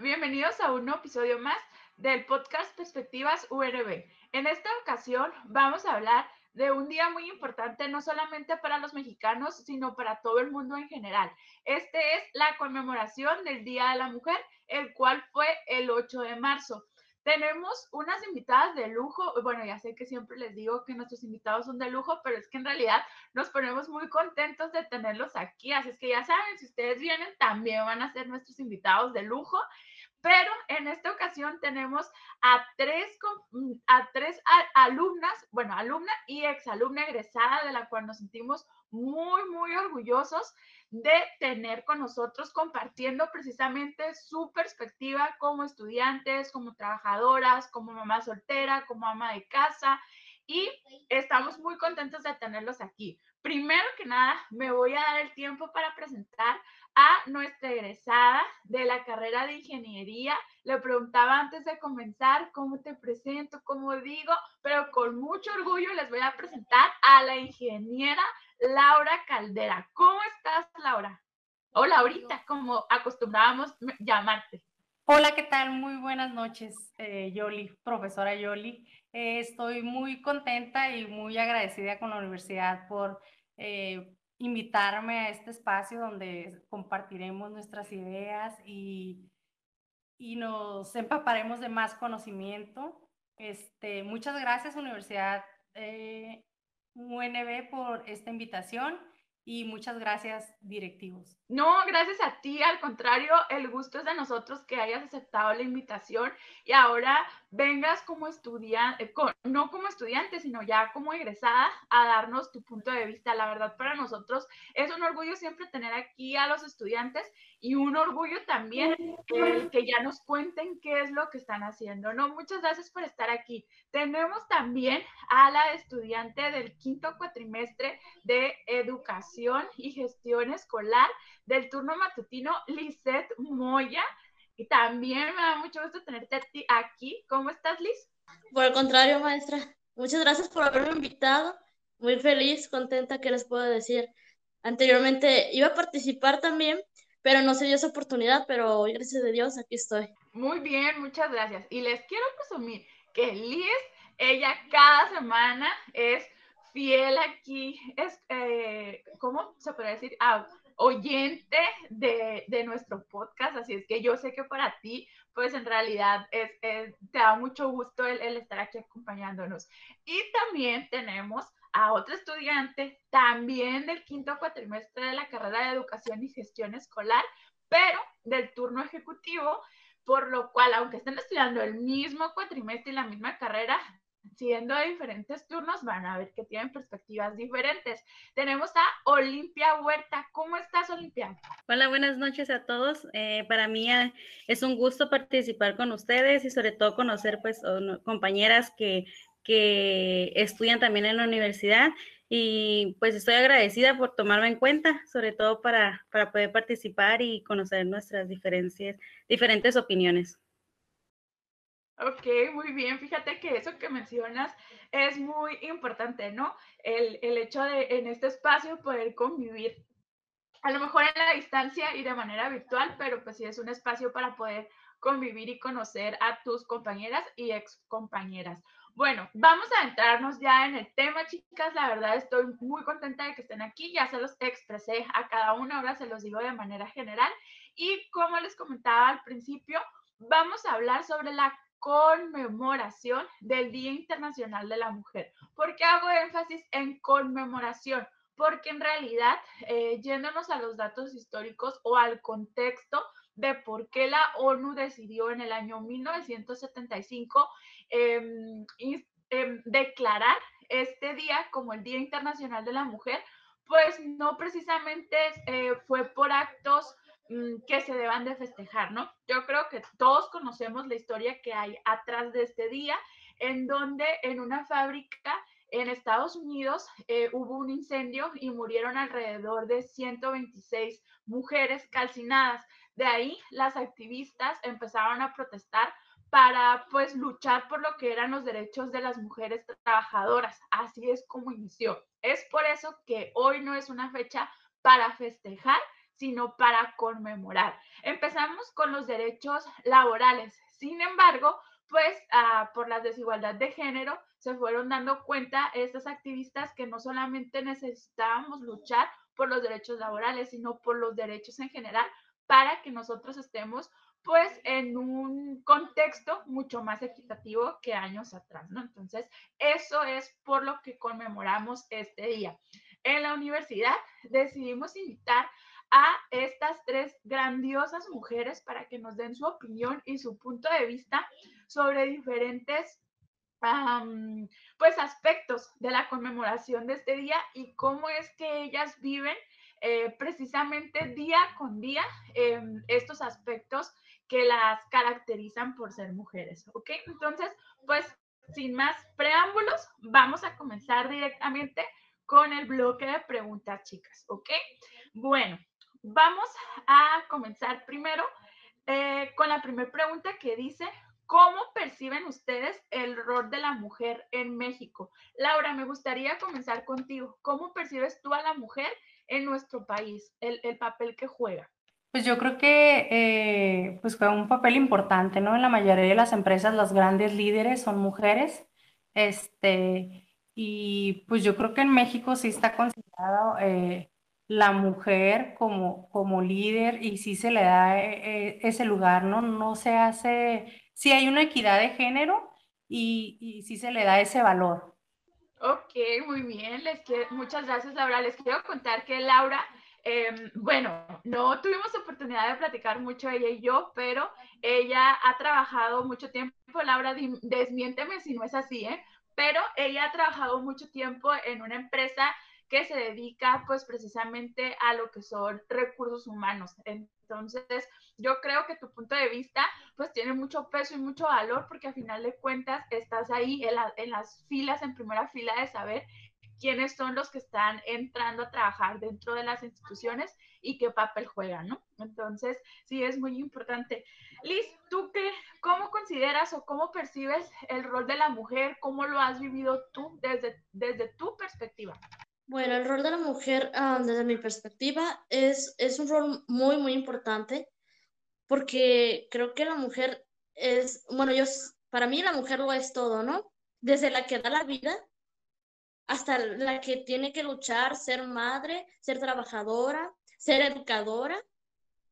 Bienvenidos a un episodio más del podcast Perspectivas URB. En esta ocasión vamos a hablar de un día muy importante, no solamente para los mexicanos, sino para todo el mundo en general. Este es la conmemoración del Día de la Mujer, el cual fue el 8 de marzo. Tenemos unas invitadas de lujo. Bueno, ya sé que siempre les digo que nuestros invitados son de lujo, pero es que en realidad nos ponemos muy contentos de tenerlos aquí. Así es que ya saben, si ustedes vienen, también van a ser nuestros invitados de lujo. Pero en esta ocasión tenemos a tres, a tres alumnas, bueno, alumna y exalumna egresada, de la cual nos sentimos muy, muy orgullosos de tener con nosotros compartiendo precisamente su perspectiva como estudiantes, como trabajadoras, como mamá soltera, como ama de casa y estamos muy contentos de tenerlos aquí. Primero que nada, me voy a dar el tiempo para presentar a nuestra egresada de la carrera de ingeniería. Le preguntaba antes de comenzar cómo te presento, cómo digo, pero con mucho orgullo les voy a presentar a la ingeniera Laura Caldera. ¿Cómo estás, Laura? Hola, ahorita, como acostumbrábamos llamarte. Hola, ¿qué tal? Muy buenas noches, eh, Yoli, profesora Yoli. Eh, estoy muy contenta y muy agradecida con la universidad por eh, invitarme a este espacio donde compartiremos nuestras ideas y, y nos empaparemos de más conocimiento. Este, muchas gracias, Universidad eh, UNB por esta invitación y muchas gracias directivos. No, gracias a ti, al contrario, el gusto es de nosotros que hayas aceptado la invitación y ahora vengas como estudiante, eh, no como estudiante, sino ya como egresada a darnos tu punto de vista. La verdad, para nosotros es un orgullo siempre tener aquí a los estudiantes y un orgullo también que ya nos cuenten qué es lo que están haciendo. No, muchas gracias por estar aquí. Tenemos también a la estudiante del quinto cuatrimestre de Educación y Gestión Escolar del turno matutino, Lisette Moya. Y también me da mucho gusto tenerte aquí. ¿Cómo estás, Liz? Por el contrario, maestra. Muchas gracias por haberme invitado. Muy feliz, contenta, ¿qué les puedo decir? Anteriormente iba a participar también, pero no se dio esa oportunidad, pero hoy, gracias a Dios, aquí estoy. Muy bien, muchas gracias. Y les quiero presumir que Liz, ella cada semana es fiel aquí, es, eh, ¿cómo se puede decir? Ah, oyente de, de, nuestro podcast, así es que yo sé que para ti, pues en realidad es, te da mucho gusto el, el, estar aquí acompañándonos. Y también tenemos a otro estudiante, también del quinto cuatrimestre de la carrera de Educación y Gestión Escolar, pero del turno ejecutivo, por lo cual, aunque estén estudiando el mismo cuatrimestre y la misma carrera, siendo de diferentes turnos, van a ver que tienen perspectivas diferentes. Tenemos a Olimpia Huerta. ¿Cómo estás, Olimpia? Hola, buenas noches a todos. Eh, para mí eh, es un gusto participar con ustedes y sobre todo conocer pues compañeras que, que estudian también en la universidad y pues estoy agradecida por tomarme en cuenta, sobre todo para, para poder participar y conocer nuestras diferencias, diferentes opiniones. Ok, muy bien. Fíjate que eso que mencionas es muy importante, ¿no? El, hecho de en este espacio poder convivir, a lo mejor en la distancia y de manera virtual, pero pues sí es un espacio para poder convivir y conocer a tus compañeras y ex compañeras. Bueno, vamos a entrarnos ya en el tema, chicas. La verdad estoy muy contenta de que estén aquí. Ya se los expresé a cada una, ahora se los digo de manera general. Y como les comentaba al principio, vamos a hablar sobre la conmemoración del Día Internacional de la Mujer. ¿Por qué hago énfasis en conmemoración? Porque en realidad, eh, yéndonos a los datos históricos o al contexto de por qué la ONU decidió en el año 1975 em, em, declarar este día como el Día Internacional de la Mujer, pues no precisamente eh, fue por actos que se deban de festejar, ¿no? Yo creo que todos conocemos la historia que hay atrás de este día, en donde en una fábrica en Estados Unidos eh, hubo un incendio y murieron alrededor de 126 mujeres calcinadas. De ahí las activistas empezaron a protestar para pues luchar por lo que eran los derechos de las mujeres trabajadoras. Así es como inició. Es por eso que hoy no es una fecha para festejar, sino para conmemorar. Empezamos con los derechos laborales. Sin embargo, pues ah, por la desigualdad de género se fueron dando cuenta estas activistas que no solamente necesitábamos luchar por los derechos laborales, sino por los derechos en general para que nosotros estemos pues en un contexto mucho más equitativo que años atrás, ¿no? Entonces, eso es por lo que conmemoramos este día. En la universidad decidimos invitar a estas tres grandiosas mujeres para que nos den su opinión y su punto de vista sobre diferentes pues aspectos de la conmemoración de este día y cómo es que ellas viven eh, precisamente día con día estos aspectos que las caracterizan por ser mujeres, ¿ok? Entonces, pues sin más preámbulos, vamos a comenzar directamente con el bloque de preguntas, chicas, ¿ok? Bueno, vamos a comenzar primero eh, con la primera pregunta que dice, ¿cómo perciben ustedes el rol de la mujer en México? Laura, me gustaría comenzar contigo. ¿Cómo percibes tú a la mujer en nuestro país, el, el papel que juega? Pues yo creo que eh, pues un papel importante, ¿no? En la mayoría de las empresas, las grandes líderes son mujeres. Este, y pues yo creo que en México sí está considerado eh, la mujer como, como líder y sí se le da eh, ese lugar, ¿no? No se hace, sí hay una equidad de género y, y sí se le da ese valor. Ok, muy bien. Les quiero, muchas gracias, Laura. Les quiero contar que Laura Em, bueno, no tuvimos oportunidad de platicar mucho ella y yo, pero ella ha trabajado mucho tiempo, Laura, desmiénteme si no es así, ¿eh? Pero ella ha trabajado mucho tiempo en una empresa que se dedica pues precisamente a lo que son recursos humanos. Entonces, yo creo que tu punto de vista pues tiene mucho peso y mucho valor porque a final de cuentas estás ahí en, en las filas, en primera fila de saber quiénes son los que están entrando a trabajar dentro de las instituciones y qué papel juegan, ¿no? Entonces, sí es muy importante. Liz, ¿tú qué, cómo consideras o cómo percibes el rol de la mujer? ¿Cómo lo has vivido tú desde, desde tu perspectiva? Bueno, el rol de la mujer, ah, desde mi perspectiva, es, es un rol muy, muy importante porque creo que la mujer es, bueno, yo, para mí la mujer lo es todo, ¿no? Desde la que da la vida hasta la que tiene que luchar, ser madre, ser trabajadora, ser educadora,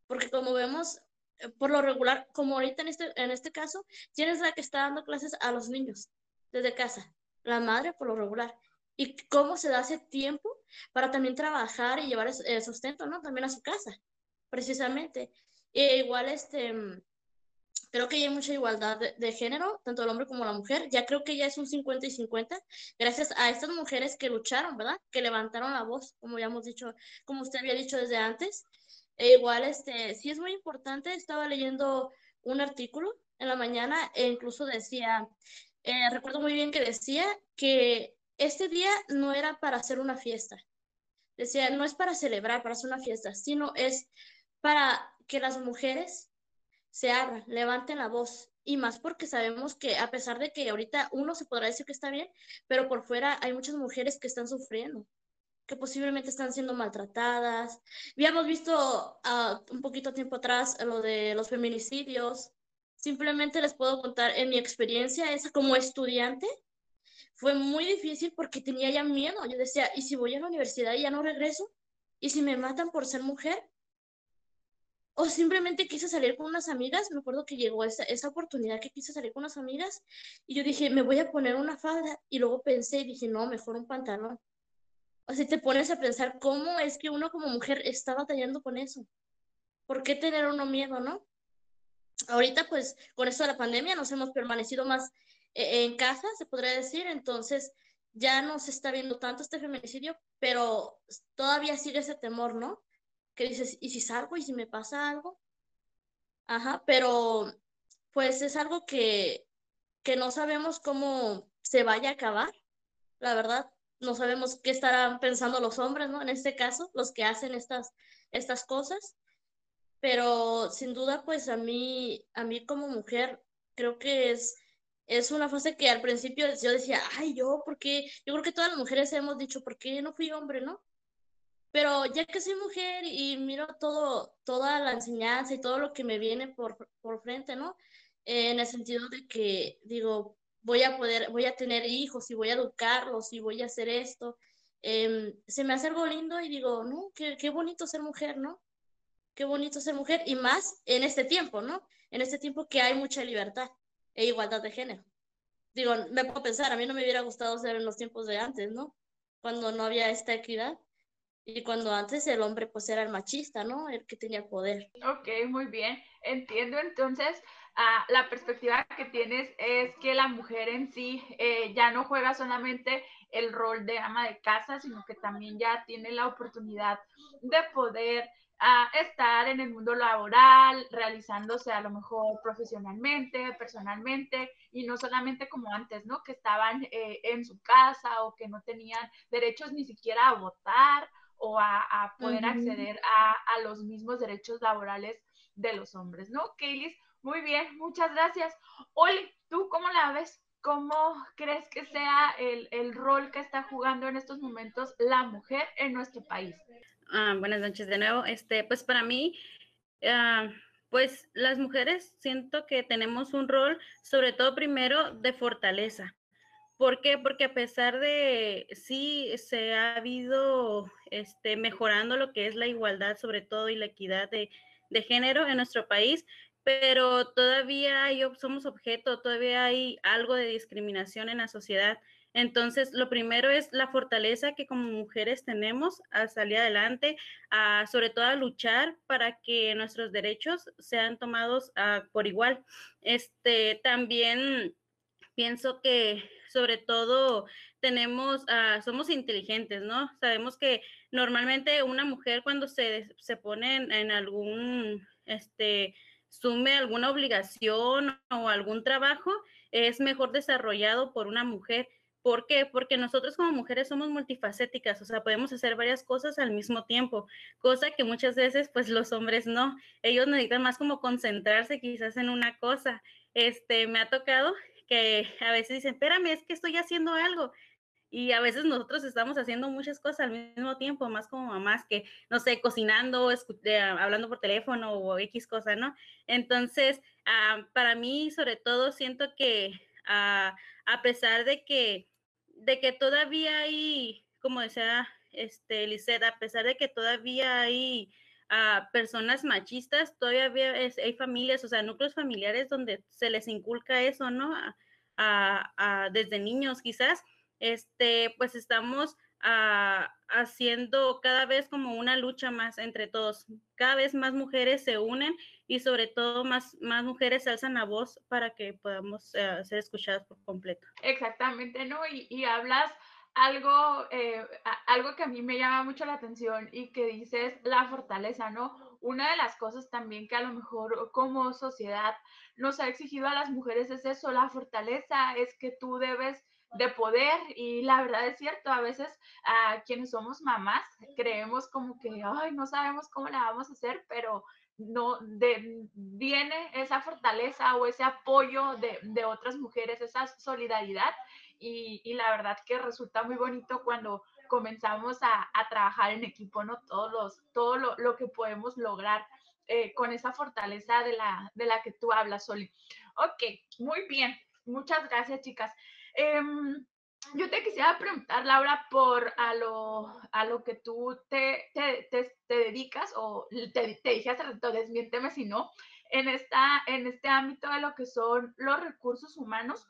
porque como vemos, eh, por lo regular, como ahorita en este, en este caso, tienes la que está dando clases a los niños desde casa, la madre por lo regular. Y cómo se da ese tiempo para también trabajar y llevar el sustento, ¿no? También a su casa, precisamente. E igual, este, creo que ya hay mucha igualdad de, género, tanto el hombre como la mujer. Ya creo que ya es un 50 y 50, gracias a estas mujeres que lucharon, ¿verdad? Que levantaron la voz, como ya hemos dicho, como usted había dicho desde antes. E igual, este, sí es muy importante, estaba leyendo un artículo en la mañana e incluso decía, eh, recuerdo muy bien que decía que este día no era para hacer una fiesta. Decía, no es para celebrar, para hacer una fiesta, sino es para que las mujeres se abran, levanten la voz. Y más porque sabemos que a pesar de que ahorita uno se podrá decir que está bien, pero por fuera hay muchas mujeres que están sufriendo, que posiblemente están siendo maltratadas. Habíamos visto uh, un poquito tiempo atrás lo de los feminicidios. Simplemente les puedo contar en mi experiencia esa como estudiante. Fue muy difícil porque tenía ya miedo. Yo decía, ¿y si voy a la universidad y ya no regreso? ¿Y si me matan por ser mujer? o simplemente quise salir con unas amigas, me acuerdo que llegó esa, esa oportunidad que quise salir con unas amigas y yo dije, me voy a poner una falda y luego pensé y dije, no, mejor un pantalón. O sea, te pones a pensar cómo es que uno como mujer está batallando con eso. ¿Por qué tener uno miedo, no? Ahorita, pues, con esto de la pandemia nos hemos permanecido más en casa, se podría decir, entonces ya no se está viendo tanto este feminicidio, pero todavía sigue ese temor, ¿no? que dices, ¿y si salgo y si me pasa algo? Ajá, pero pues es algo que, que no sabemos cómo se vaya a acabar, la verdad. No sabemos qué estarán pensando los hombres, ¿no? En este caso, los que hacen estas, estas cosas. Pero sin duda, pues a mí, a mí como mujer, creo que es, es una fase que al principio yo decía, ay, yo, porque yo creo que todas las mujeres hemos dicho, ¿por qué no fui hombre, no? pero ya que soy mujer y miro todo, toda la enseñanza y todo lo que me viene por, por frente, ¿no? en el sentido de que digo, voy a poder, voy a tener hijos y voy a educarlos y voy a hacer esto. Em, se me hace algo lindo y digo, no, qué, qué bonito ser mujer, ¿no? Qué bonito ser mujer y más en este tiempo, ¿no? En este tiempo que hay mucha libertad e igualdad de género. Digo, me puedo pensar, a mí no me hubiera gustado ser en los tiempos de antes, ¿no? Cuando no había esta equidad y cuando antes el hombre pues era el machista, ¿no? El que tenía poder. Ok, muy bien. Entiendo entonces la perspectiva que tienes es que la mujer en sí eh, ya no juega solamente el rol de ama de casa, sino que también ya tiene la oportunidad de poder ah, estar en el mundo laboral, realizándose a lo mejor profesionalmente, personalmente, y no solamente como antes, ¿no? Que estaban eh, en su casa o que no tenían derechos ni siquiera a votar o a, poder acceder a, a, los mismos derechos laborales de los hombres, ¿no? Kaylis, muy bien, muchas gracias. Oli, ¿tú cómo la ves? ¿Cómo crees que sea el, el rol que está jugando en estos momentos la mujer en nuestro país? Ah, buenas noches de nuevo. Este, pues para mí, ah, pues las mujeres siento que tenemos un rol, sobre todo primero, de fortaleza. ¿Por qué? Porque a pesar de sí se ha habido este, mejorando lo que es la igualdad, sobre todo, y la equidad de, de género en nuestro país, pero todavía hay, somos objeto, todavía hay algo de discriminación en la sociedad. Entonces, lo primero es la fortaleza que como mujeres tenemos a salir adelante, a, sobre todo a luchar para que nuestros derechos sean tomados ah, por igual. Este, también pienso que sobre todo tenemos, ah, somos inteligentes, ¿no? Sabemos que normalmente una mujer cuando se, se pone en, en algún, este, sume alguna obligación o algún trabajo, es mejor desarrollado por una mujer. ¿Por qué? Porque nosotros como mujeres somos multifacéticas, o sea, podemos hacer varias cosas al mismo tiempo, cosa que muchas veces pues los hombres no. Ellos necesitan más como concentrarse quizás en una cosa. Este, me ha tocado que a veces dicen, espérame, es que estoy haciendo algo y a veces nosotros estamos haciendo muchas cosas al mismo tiempo, más como mamás que, no sé, cocinando, eh, hablando por teléfono o X cosa, ¿no? Entonces, ah, para mí, sobre todo, siento que ah, a pesar de que, de que todavía hay, como decía este, Lisette, a pesar de que todavía hay ah, personas machistas, todavía hay familias, o sea, núcleos familiares donde se les inculca eso, ¿no? desde niños quizás este, pues estamos ah, haciendo cada vez como una lucha más entre todos. Cada vez más mujeres se unen y sobre todo más, más mujeres alzan la voz para que podamos eh, ser escuchadas por completo. Exactamente, ¿no? Y, hablas algo, eh, algo que a mí me llama mucho la atención y que dices la fortaleza, ¿no? Una de las cosas también que a lo mejor como sociedad nos ha exigido a las mujeres es eso, la fortaleza, es que tú debes de poder y la verdad es cierto, a veces a quienes somos mamás creemos como que, ay, no sabemos cómo la vamos a hacer, pero no de, viene esa fortaleza o ese apoyo de, de otras mujeres, esa solidaridad y, y, la verdad que resulta muy bonito cuando comenzamos a, a trabajar en equipo, ¿no? Todos los, todo lo, lo que podemos lograr eh, con esa fortaleza de la, de la que tú hablas, Soli. Ok, muy bien. Muchas gracias, chicas. Em, yo te quisiera preguntar, Laura, por a lo, a lo que tú te, te, te, dedicas, o te, te, dije hace rato, desmiénteme si no, en, esta, en este ámbito de lo que son los recursos humanos,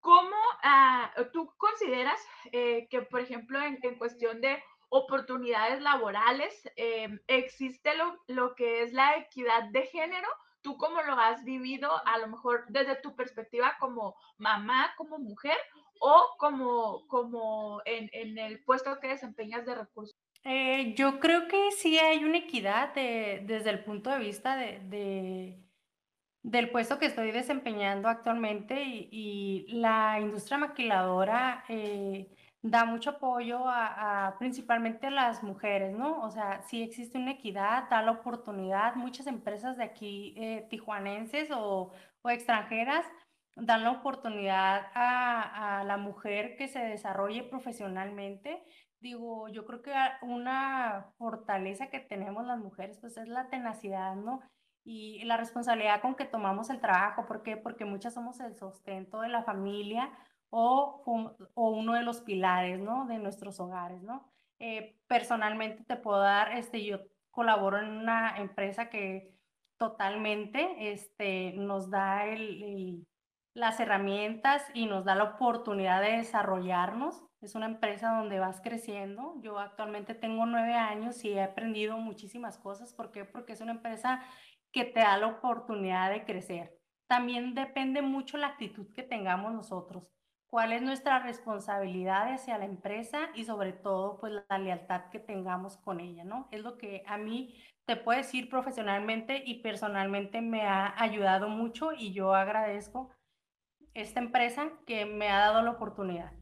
¿cómo ah, tú consideras eh, que, por ejemplo, en, en, cuestión de oportunidades laborales, em, existe lo, lo que es la equidad de género? ¿Tú cómo lo has vivido, a lo mejor desde tu perspectiva como mamá, como mujer o como, como en, en el puesto que desempeñas de recursos? Eh, yo creo que sí hay una equidad desde el punto de vista de, de, del puesto que estoy desempeñando actualmente y, y la industria maquiladora eh, da mucho apoyo a, principalmente a las mujeres, ¿no? O sea, sí existe una equidad, da la oportunidad. Muchas empresas de aquí, eh, tijuanenses o, extranjeras, dan la oportunidad a, a, la mujer que se desarrolle profesionalmente, digo, yo creo que una fortaleza que tenemos las mujeres, pues es la tenacidad, ¿no? Y la responsabilidad con que tomamos el trabajo. ¿Por qué? Porque muchas somos el sustento de la familia o, uno de los pilares, ¿no? De nuestros hogares, ¿no? Eh, personalmente te puedo dar, este, yo colaboro en una empresa que totalmente este, nos da el, las herramientas y nos da la oportunidad de desarrollarnos. Es una empresa donde vas creciendo. Yo actualmente tengo nueve años y he aprendido muchísimas cosas. ¿Por qué? Porque es una empresa que te da la oportunidad de crecer. También depende mucho la actitud que tengamos nosotros cuál es nuestra responsabilidad hacia la empresa y sobre todo pues la lealtad que tengamos con ella, ¿no? Es lo que a mí te puedo decir profesionalmente y personalmente me ha ayudado mucho y yo agradezco esta empresa que me ha dado la oportunidad.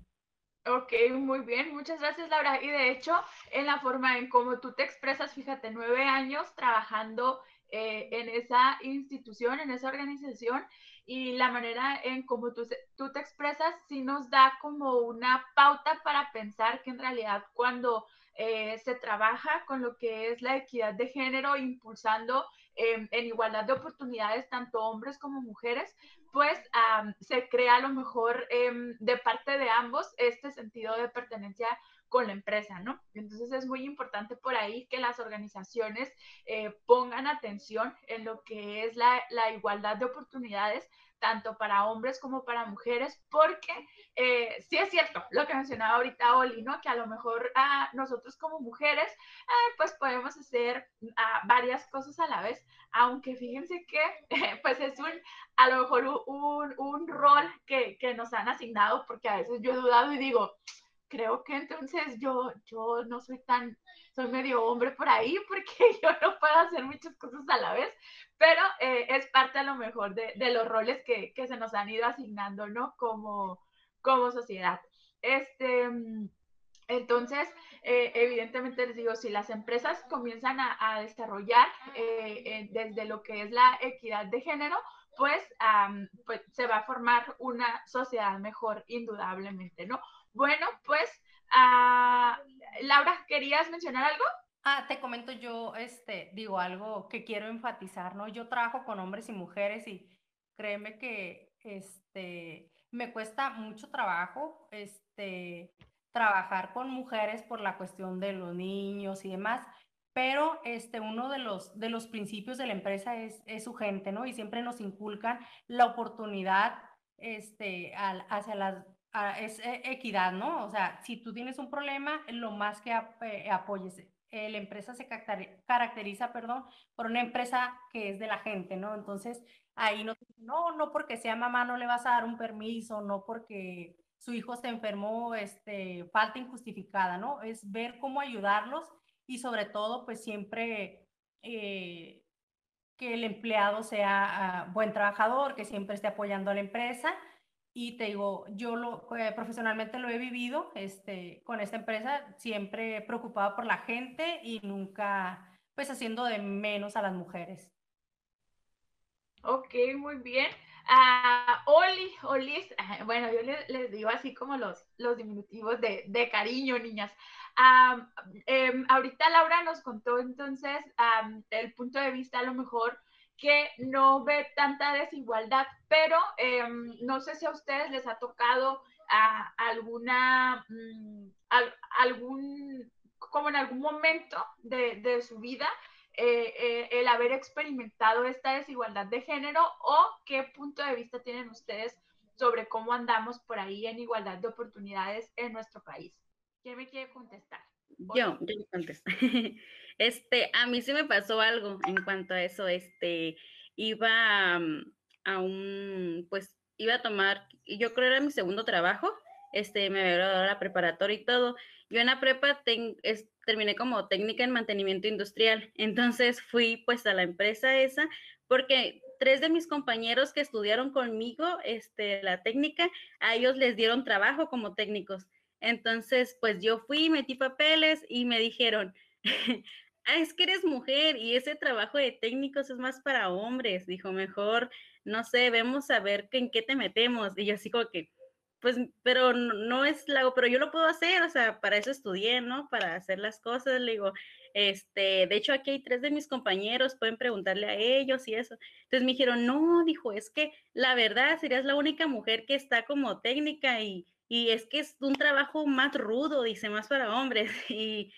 Ok, muy bien, muchas gracias Laura. Y de hecho, en la forma en cómo tú te expresas, fíjate, nueve años trabajando eh, en esa institución, en esa organización, y la manera en cómo tú, tú te expresas sí nos da como una pauta para pensar que en realidad cuando eh, se trabaja con lo que es la equidad de género, impulsando em, en igualdad de oportunidades tanto hombres como mujeres, pues se crea a lo mejor em, de parte de ambos este sentido de pertenencia con la empresa, ¿no? Entonces es muy importante por ahí que las organizaciones eh, pongan atención en lo que es la, la igualdad de oportunidades tanto para hombres como para mujeres, porque eh, sí es cierto lo que mencionaba ahorita Oli, ¿no? Que a lo mejor ah, nosotros como mujeres, ah, pues podemos hacer ah, varias cosas a la vez, aunque fíjense que, pues es un, a lo mejor un, un rol que, que nos han asignado, porque a veces yo he dudado y digo, creo que entonces yo, yo no soy tan, soy medio hombre por ahí porque yo no puedo hacer muchas cosas a la vez, pero eh, es parte a lo mejor de, de los roles que, que, se nos han ido asignando, ¿no? Como, como sociedad. Este, entonces, eh, evidentemente les digo, si las empresas comienzan a, a desarrollar eh, desde lo que es la equidad de género, pues, pues se va a formar una sociedad mejor, indudablemente, ¿no? Bueno, pues, uh, Laura, ¿querías mencionar algo? Ah, te comento yo, este, digo algo que quiero enfatizar, ¿no? Yo trabajo con hombres y mujeres y créeme que, este, me cuesta mucho trabajo, este, trabajar con mujeres por la cuestión de los niños y demás, pero este, uno de los, de los principios de la empresa es, es su gente, ¿no? Y siempre nos inculcan la oportunidad este, hacia las es e, equidad, ¿no? O sea, si tú tienes un problema, lo más que eh, apoyes. Eh, la empresa se caracteriza, perdón, por una empresa que es de la gente, ¿no? Entonces, ahí no, no, no porque sea mamá no le vas a dar un permiso, no porque su hijo se enfermó, este, falta injustificada, ¿no? Es ver cómo ayudarlos y sobre todo, pues siempre eh, que el empleado sea ah, buen trabajador, que siempre esté apoyando a la empresa y te digo, yo lo, eh, profesionalmente lo he vivido este, con esta empresa, siempre preocupada por la gente y nunca pues haciendo de menos a las mujeres. Ok, muy bien. Uh, Oli, Olis, bueno, yo les, digo así como los, los diminutivos de, de cariño, niñas. Um, ahorita Laura nos contó entonces el punto de vista a lo mejor que no ve tanta desigualdad, pero em, no sé si a ustedes les ha tocado a, alguna, mm, algún, como en algún momento de, de su vida, eh, eh, el haber experimentado esta desigualdad de género o qué punto de vista tienen ustedes sobre cómo andamos por ahí en igualdad de oportunidades en nuestro país. ¿Quién me quiere contestar? Yo, yo contesto. Este, a mí sí me pasó algo en cuanto a eso. Este, iba mm, a un, pues, iba a tomar, yo creo era mi segundo trabajo. Este, me había graduado la preparatoria y todo. Yo en la prepa terminé como técnica en mantenimiento industrial. Entonces fui pues a la empresa esa porque tres de mis compañeros que estudiaron conmigo este, la técnica, a ellos les dieron trabajo como técnicos. Entonces, pues yo fui, metí papeles y me dijeron, ah, es que eres mujer y ese trabajo de técnicos es más para hombres. Dijo, mejor, no sé, vemos a ver en qué te metemos. Y yo así como que, pues, pero no, es la, pero yo lo puedo hacer, o sea, para eso estudié, ¿no? Para hacer las cosas, le digo, este, de hecho aquí hay tres de mis compañeros, pueden preguntarle a ellos y eso. Entonces me dijeron, no, dijo, es que la verdad serías la única mujer que está como técnica y, y es que es un trabajo más rudo, dice, más para hombres. Y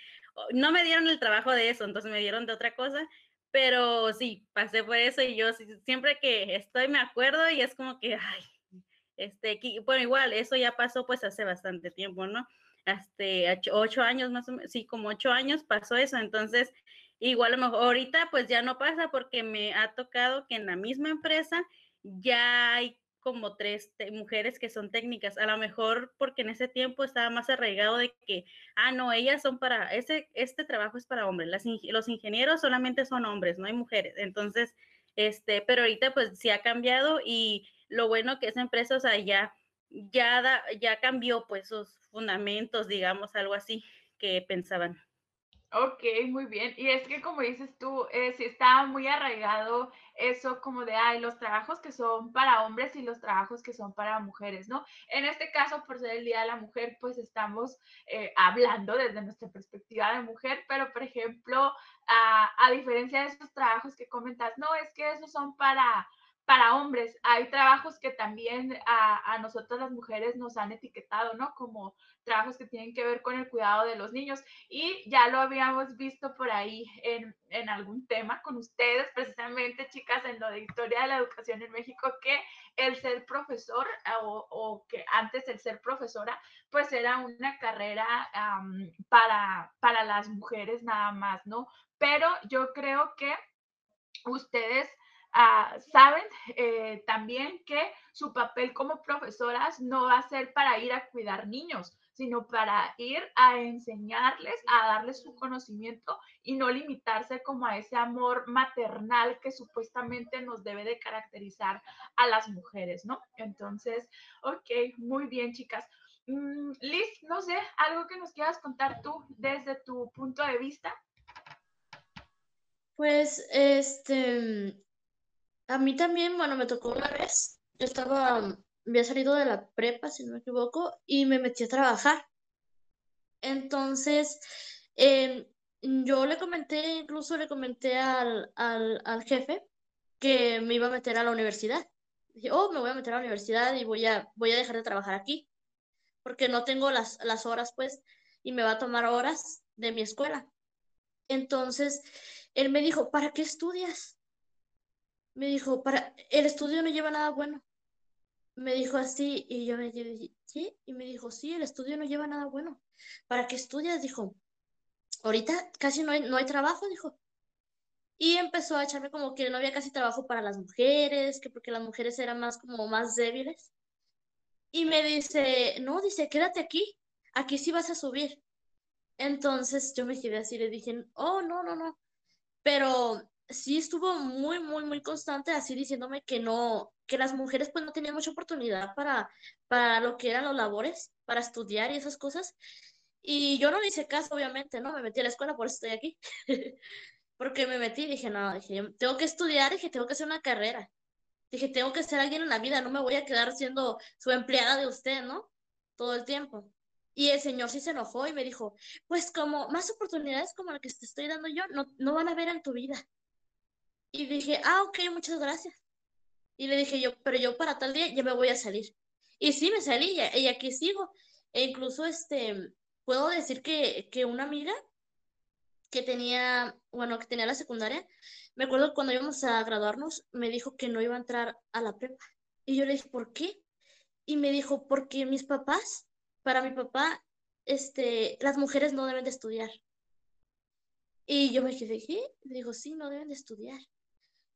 no me dieron el trabajo de eso, entonces me dieron de otra cosa, pero sí, pasé por eso y yo siempre que estoy me acuerdo y es como que, ay, este, bueno, igual, eso ya pasó pues hace bastante tiempo, ¿no? Hasta ocho años más o menos, sí, como ocho años pasó eso, entonces igual a lo mejor ahorita pues ya no pasa porque me ha tocado que en la misma empresa ya hay como tres mujeres que son técnicas, a lo mejor porque en ese tiempo estaba más arraigado de que, ah, no, ellas son para, ese, este trabajo es para hombres, Las, los ingenieros solamente son hombres, no hay mujeres, entonces, este, pero ahorita pues sí ha cambiado y lo bueno que esa empresa, o sea, ya, ya, ya cambió pues sus fundamentos, digamos, algo así que pensaban. Ok, muy bien. Y es que como dices tú, eh, sí está muy arraigado eso como de, ay, los trabajos que son para hombres y los trabajos que son para mujeres, ¿no? En este caso, por ser el Día de la Mujer, pues estamos eh, hablando desde nuestra perspectiva de mujer, pero por ejemplo, a, a diferencia de esos trabajos que comentas, no, es que esos son para para hombres. Hay trabajos que también a, a, nosotras las mujeres nos han etiquetado, ¿no? Como trabajos que tienen que ver con el cuidado de los niños. Y ya lo habíamos visto por ahí en, en algún tema con ustedes, precisamente, chicas, en lo de historia de la educación en México, que el ser profesor o, o que antes el ser profesora, pues era una carrera um, para, para las mujeres nada más, ¿no? Pero yo creo que ustedes Ah, saben eh, también que su papel como profesoras no va a ser para ir a cuidar niños, sino para ir a enseñarles, a darles su conocimiento y no limitarse como a ese amor maternal que supuestamente nos debe de caracterizar a las mujeres, ¿no? Entonces, ok, muy bien, chicas. Mm, Liz, no sé, algo que nos quieras contar tú desde tu punto de vista. Pues, este, a mí también, bueno, me tocó una vez, yo estaba, había salido de la prepa, si no me equivoco, y me metí a trabajar. Entonces, em, yo le comenté, incluso le comenté al, al, al jefe que me iba a meter a la universidad. Dije, oh, me voy a meter a la universidad y voy a, voy a dejar de trabajar aquí, porque no tengo las, las horas, pues, y me va a tomar horas de mi escuela. Entonces, él me dijo, ¿para qué estudias? Me dijo, para, el estudio no lleva nada bueno. Me dijo así y yo me dije, ¿sí? Y me dijo, sí, el estudio no lleva nada bueno. ¿Para qué estudias? Dijo, ahorita casi no hay, no hay trabajo, dijo. Y empezó a echarme como que no había casi trabajo para las mujeres, que porque las mujeres eran más como más débiles. Y me dice, no, dice, quédate aquí, aquí sí vas a subir. Entonces yo me quedé así, le dije, oh, no, no, no. Pero sí estuvo muy, muy, muy constante así diciéndome que no, que las mujeres pues no tenían mucha oportunidad para, para lo que eran los labores, para estudiar y esas cosas. Y yo no le hice caso, obviamente, ¿no? Me metí a la escuela, por eso estoy aquí. Porque me metí y dije, no, dije, tengo que estudiar, dije, tengo que hacer una carrera. Dije, tengo que ser alguien en la vida, no me voy a quedar siendo su empleada de usted, ¿no? Todo el tiempo. Y el señor sí se enojó y me dijo, pues como más oportunidades como la que te estoy dando yo, no, no van a ver en tu vida. Y dije, ah, ok, muchas gracias. Y le dije yo, pero yo para tal día ya me voy a salir. Y sí, me salí y, aquí sigo. E incluso, este, puedo decir que, que una amiga que tenía, bueno, que tenía la secundaria, me acuerdo cuando íbamos a graduarnos, me dijo que no iba a entrar a la prepa. Y yo le dije, ¿por qué? Y me dijo, porque mis papás, para mi papá, este, las mujeres no deben de estudiar. Y yo me quedé, ¿qué? dijo, sí, no deben de estudiar.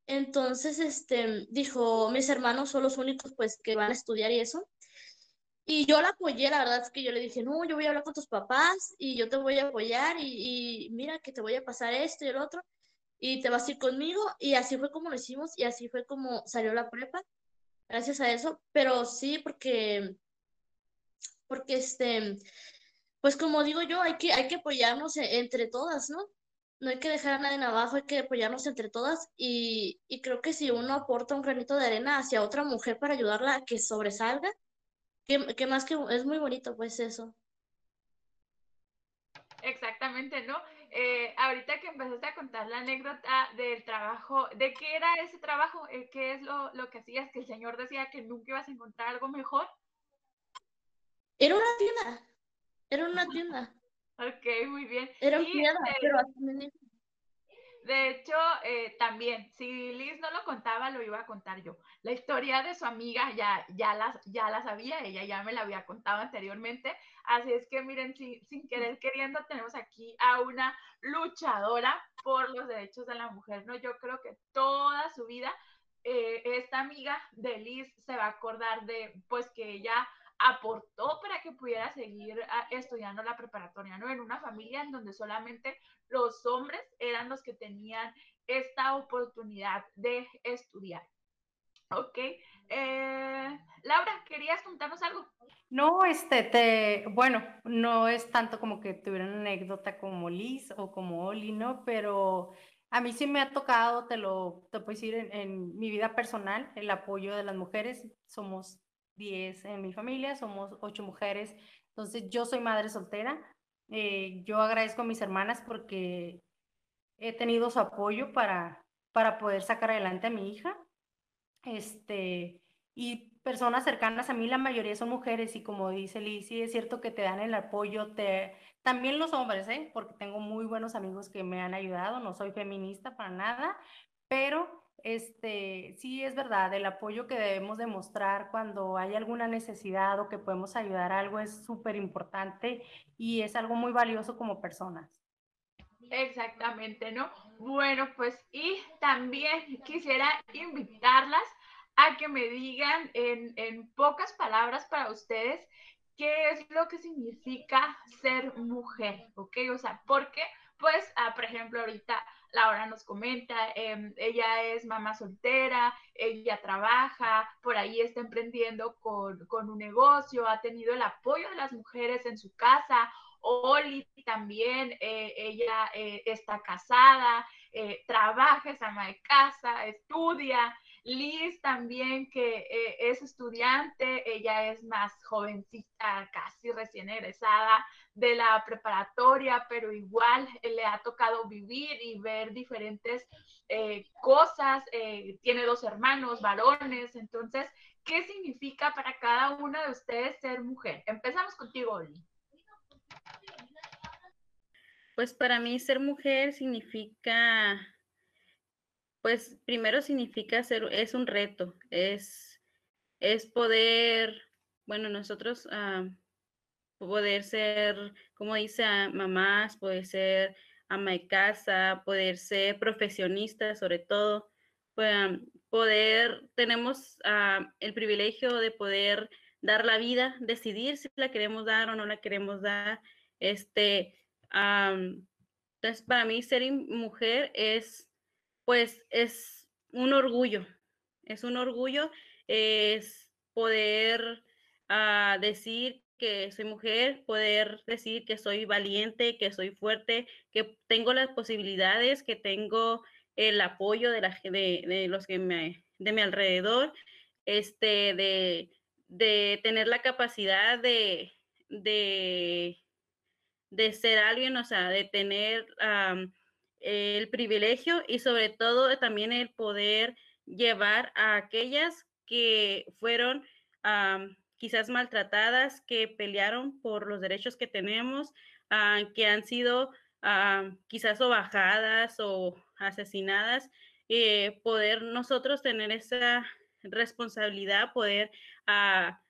Entonces, este, dijo, mis hermanos son los únicos, pues, que van a estudiar y eso. Y yo la apoyé, la verdad es que yo le dije, no, yo voy a hablar con tus papás y yo te voy a apoyar y, mira que te voy a pasar esto y el otro y te vas a ir conmigo. Y así fue como lo hicimos y así fue como salió la prepa, gracias a eso. Pero sí, porque, porque este, pues como digo yo, hay que, hay que apoyarnos e, entre todas, ¿no? No hay que dejar a nadie abajo, hay que apoyarnos entre todas y, creo que si uno aporta un granito de arena hacia otra mujer para ayudarla a que sobresalga, que, más que es muy bonito, pues eso. Exactamente, ¿no? Eh, ahorita que empezaste a contar la anécdota del trabajo, ¿de qué era ese trabajo? Eh, ¿Qué es lo, lo que hacías? Que el Señor decía que nunca ibas a encontrar algo mejor. Era una tienda, era una tienda. Ok, muy bien. Era tienda, pero de hecho, eh, también, si Liz no lo contaba, lo iba a contar yo. La historia de su amiga ya, ya, la, ya la sabía, ella ya me la había contado anteriormente. Así es que miren, sin querer queriendo, tenemos aquí a una luchadora por los derechos de la mujer, ¿no? Yo creo que toda su vida eh, esta amiga de Liz se va a acordar de, pues, que ella aportó para que pudiera seguir ah, estudiando la preparatoria, ¿no? En una familia en donde solamente los hombres eran los que tenían esta oportunidad de estudiar. Ok. Eh, Laura, ¿querías contarnos algo? No, este, te, bueno, no es tanto como que tuviera una anécdota como Liz o como Oli, ¿no? Pero a mí sí me ha tocado, te lo te puedo decir, en, en mi vida personal, el apoyo de las mujeres. Somos 10 en mi familia, somos 8 mujeres. Entonces, yo soy madre soltera. Eh, yo agradezco a mis hermanas porque he tenido su apoyo para, para poder sacar adelante a mi hija. Este, y personas cercanas a mí, la mayoría son mujeres y como dice Liz, sí es cierto que te dan el apoyo, te, también los hombres, ¿eh? porque tengo muy buenos amigos que me han ayudado, no soy feminista para nada, pero este, sí es verdad, el apoyo que debemos demostrar cuando hay alguna necesidad o que podemos ayudar a algo es súper importante y es algo muy valioso como personas. Exactamente, ¿no? Bueno, pues y también quisiera invitarlas a que me digan en, en pocas palabras para ustedes qué es lo que significa ser mujer, ¿ok? O sea, porque, pues, ah, por ejemplo, ahorita Laura nos comenta, em, ella es mamá soltera, ella trabaja, por ahí está emprendiendo con, un negocio, ha tenido el apoyo de las mujeres en su casa. Oli también, eh, ella eh, está casada, eh, trabaja, es ama de casa, estudia. Liz también, que es estudiante, ella es más jovencita, casi recién egresada de la preparatoria, pero igual le ha tocado vivir y ver diferentes eh, cosas. Eh, tiene dos hermanos varones, entonces, ¿qué significa para cada una de ustedes ser mujer? Empezamos contigo, Oli. Pues para mí ser mujer significa, pues primero significa ser, es un reto, es, es poder, bueno, nosotros ah, poder ser, como dice, mamás, poder ser ama de casa, poder ser profesionista sobre todo, poder, tenemos ah, el privilegio de poder dar la vida, decidir si la queremos dar o no la queremos dar. Este, entonces, para mí ser mujer es, pues, es un orgullo, es un orgullo, es poder uh, decir que soy mujer, poder decir que soy valiente, que soy fuerte, que tengo las posibilidades, que tengo el apoyo de, la, de, de los que de mi alrededor, este, de, de tener la capacidad de, de, de, ser alguien, o sea, de tener el privilegio y sobre todo también el poder llevar a aquellas que fueron quizás maltratadas, que pelearon por los derechos que tenemos, ah, que han sido ah, quizás o bajadas o asesinadas, eh, poder nosotros tener esa responsabilidad, poder ah,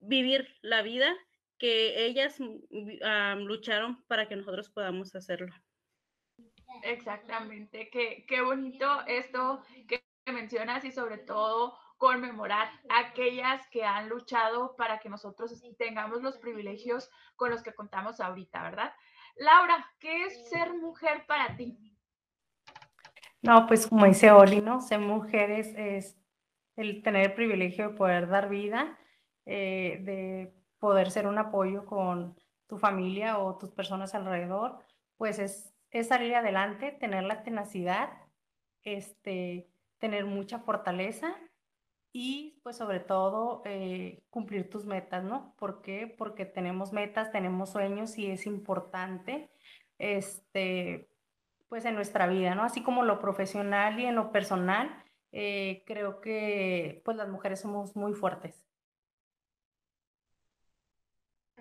vivir la vida que ellas mm, lucharon para que nosotros podamos hacerlo. Exactamente, qué, qué bonito esto que mencionas y sobre todo conmemorar a aquellas que han luchado para que nosotros tengamos los privilegios con los que contamos ahorita, ¿verdad? Laura, ¿qué es ser mujer para ti? No, pues como dice Oli, ¿no? Ser mujer es, el tener el privilegio de poder dar vida, eh, de poder ser un apoyo con tu familia o tus personas alrededor, pues es, es salir adelante, tener la tenacidad, este, tener mucha fortaleza y pues sobre todo eh, cumplir tus metas, ¿no? ¿Por qué? Porque tenemos metas, tenemos sueños y es importante, este, pues en nuestra vida, ¿no? Así como lo profesional y en lo personal, eh, creo que pues las mujeres somos muy fuertes.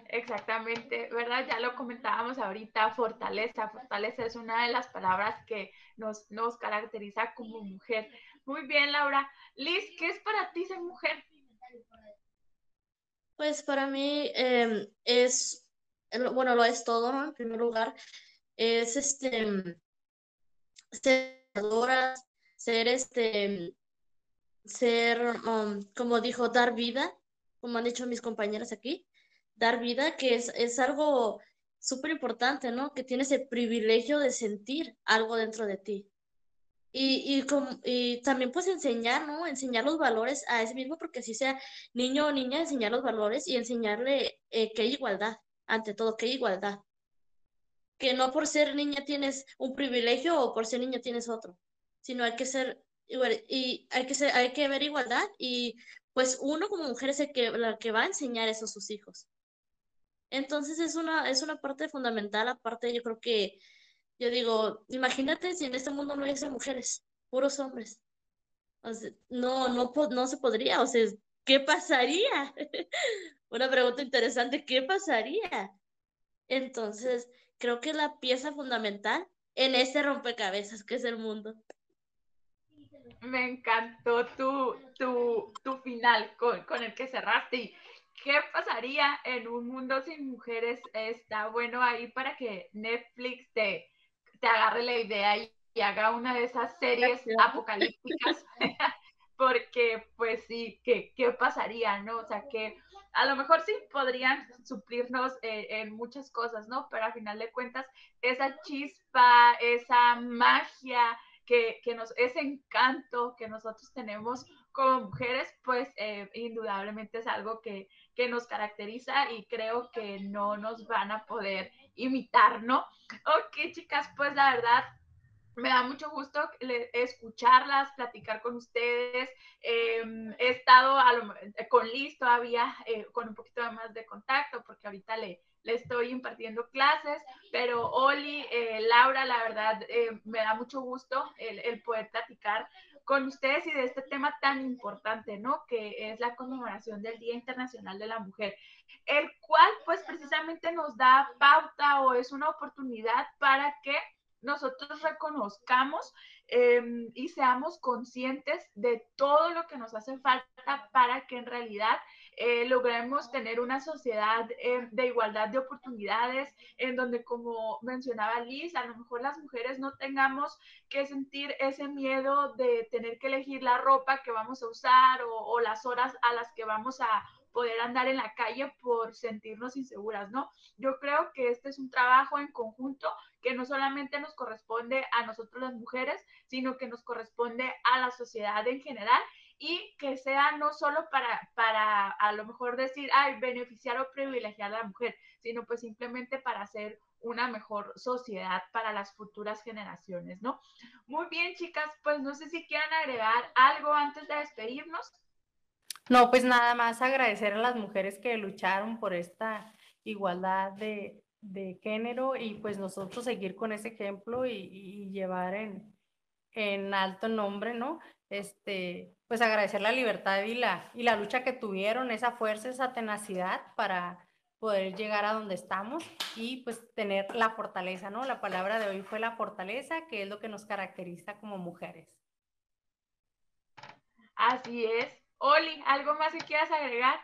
Exactamente, ¿verdad? Ya lo comentábamos ahorita, fortaleza. Fortaleza es una de las palabras que nos, nos caracteriza como mujer. Muy bien, Laura. Liz, ¿qué es para ti ser mujer? Pues para mí em, es, bueno, lo es todo, ¿no? En primer lugar, es este, ser ser este, ser, um, como dijo, dar vida, como han dicho mis compañeras aquí, dar vida, que es, es algo súper importante, ¿no? Que tienes el privilegio de sentir algo dentro de ti. Y, y, y también pues enseñar, ¿no? Enseñar los valores a ese mismo, porque si sea niño o niña, enseñar los valores y enseñarle eh, que hay igualdad, ante todo, que hay igualdad. Que no por ser niña tienes un privilegio o por ser niña tienes otro, sino hay que ser igual, y hay que ser, hay que ver igualdad y pues uno como mujer es el que, la que va a enseñar eso a sus hijos. Entonces es una, es una parte fundamental, aparte yo creo que, yo digo, imagínate si en este mundo no hubiese mujeres, puros hombres. no, no, no se podría, o sea, ¿qué pasaría? Una pregunta interesante, ¿qué pasaría? Entonces, creo que la pieza fundamental en este rompecabezas que es el mundo. Me encantó tu, tu, tu final con, con el que cerraste ¿Qué pasaría en un mundo sin mujeres? Está bueno ahí para que Netflix te, te agarre la idea y, haga una de esas series apocalípticas. Porque, pues sí, ¿qué, ¿qué, pasaría, no? O sea, que a lo mejor sí podrían suplirnos eh, en muchas cosas, ¿no? Pero al final de cuentas, esa chispa, esa magia, que, que nos, ese encanto que nosotros tenemos como mujeres, pues eh, indudablemente es algo que, que nos caracteriza y creo que no nos van a poder imitar, ¿no? Ok, chicas, pues la verdad, me da mucho gusto escucharlas, platicar con ustedes. Em, he estado con Liz todavía eh, con un poquito más de contacto porque ahorita le, le estoy impartiendo clases, pero Oli, eh, Laura, la verdad, eh, me da mucho gusto el, el, poder platicar con ustedes y de este tema tan importante, ¿no? Que es la conmemoración del Día Internacional de la Mujer, el cual pues precisamente nos da pauta o es una oportunidad para que nosotros reconozcamos em, y seamos conscientes de todo lo que nos hace falta para que en realidad eh, logremos tener una sociedad eh, de igualdad de oportunidades, en donde, como mencionaba Liz, a lo mejor las mujeres no tengamos que sentir ese miedo de tener que elegir la ropa que vamos a usar o, o las horas a las que vamos a poder andar en la calle por sentirnos inseguras, ¿no? Yo creo que este es un trabajo en conjunto que no solamente nos corresponde a nosotros las mujeres, sino que nos corresponde a la sociedad en general y que sea no solo para, para a lo mejor decir, ay, beneficiar o privilegiar a la mujer, sino pues simplemente para hacer una mejor sociedad para las futuras generaciones, ¿no? Muy bien, chicas, pues no sé si quieran agregar algo antes de despedirnos. No, pues nada más agradecer a las mujeres que lucharon por esta igualdad de, de género y pues nosotros seguir con ese ejemplo y, y llevar en, en alto nombre, ¿no? Este, pues agradecer la libertad y la, y la lucha que tuvieron, esa fuerza, esa tenacidad para poder llegar a donde estamos y pues tener la fortaleza, ¿no? La palabra de hoy fue la fortaleza, que es lo que nos caracteriza como mujeres. Así es. Oli, ¿algo más que quieras agregar?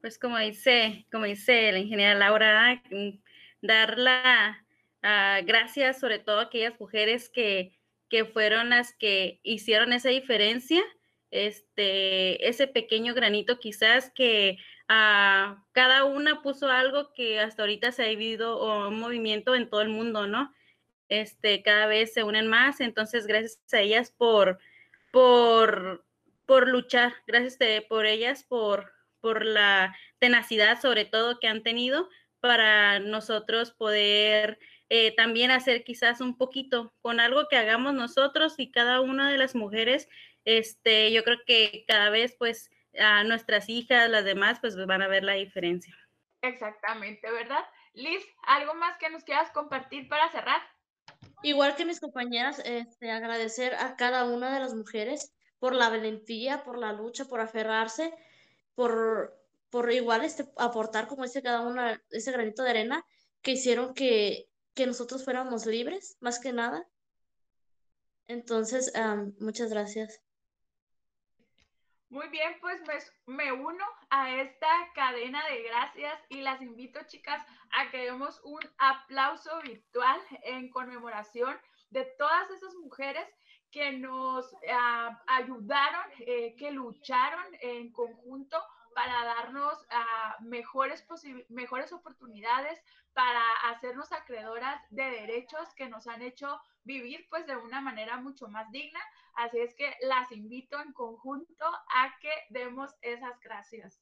Pues como dice, como dice la ingeniera Laura, mm, dar la uh, gracias sobre todo a aquellas mujeres que, que fueron las que hicieron esa diferencia, este, ese pequeño granito quizás que uh, cada una puso algo que hasta ahorita se ha vivido un movimiento en todo el mundo, ¿no? Este, cada vez se unen más, entonces gracias a ellas por, por, por luchar, gracias por ellas por, por la tenacidad sobre todo que han tenido para nosotros poder eh, también hacer quizás un poquito con algo que hagamos nosotros y cada una de las mujeres este, yo creo que cada vez pues a nuestras hijas, las demás, pues van a ver la diferencia. Exactamente, ¿verdad? Liz, ¿algo más que nos quieras compartir para cerrar? Igual que mis compañeras, este, agradecer a cada una de las mujeres por la valentía, por la lucha, por aferrarse, por, por igual este, aportar, como dice cada una, ese granito de arena que hicieron que, que nosotros fuéramos libres, más que nada. Entonces, muchas gracias. Muy bien, pues me, uno a esta cadena de gracias y las invito, chicas, a que demos un aplauso virtual en conmemoración de todas esas mujeres que nos ah, ayudaron, eh, que lucharon en conjunto para darnos ah, mejores, mejores oportunidades, para hacernos acreedoras de derechos que nos han hecho vivir pues de una manera mucho más digna. Así es que las invito en conjunto a que demos esas gracias.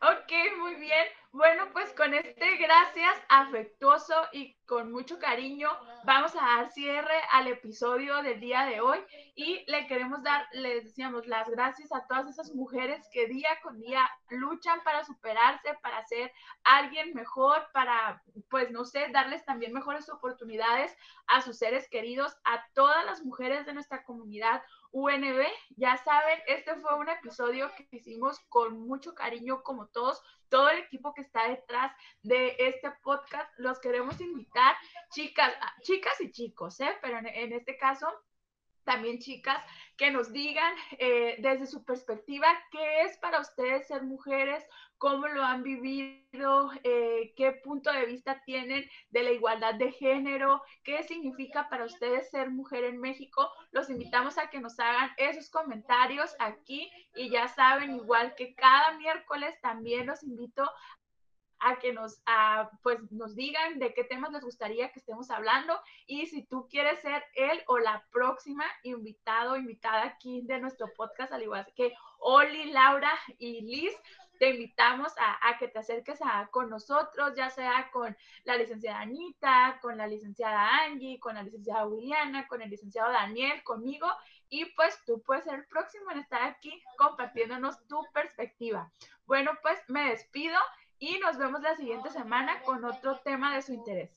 Ok, muy bien. Bueno, pues con este gracias afectuoso y con mucho cariño vamos a dar cierre al episodio del día de hoy y le queremos dar, les decíamos, las gracias a todas esas mujeres que día con día luchan para superarse, para ser alguien mejor, para, pues no sé, darles también mejores oportunidades a sus seres queridos, a todas las mujeres de nuestra comunidad UNB. Ya saben, este fue un episodio que hicimos con mucho cariño, como todos, todo el equipo que está detrás de este podcast. Los queremos invitar, chicas, chicas y chicos, ¿eh? pero en este caso también chicas, que nos digan eh, desde su perspectiva qué es para ustedes ser mujeres, cómo lo han vivido, eh, qué punto de vista tienen de la igualdad de género, qué significa para ustedes ser mujer en México. Los invitamos a que nos hagan esos comentarios aquí y ya saben, igual que cada miércoles, también los invito a que nos, pues, nos digan de qué temas les gustaría que estemos hablando y si tú quieres ser él o la próxima invitado invitada aquí de nuestro podcast, al igual que Oli, Laura y Liz, te invitamos a, que te acerques a, con nosotros, ya sea con la licenciada Anita, con la licenciada Angie, con la licenciada Williana, con el licenciado Daniel, conmigo, y pues tú puedes ser el próximo en estar aquí compartiéndonos tu perspectiva. Bueno, pues me despido y nos vemos la siguiente semana con otro tema de su interés.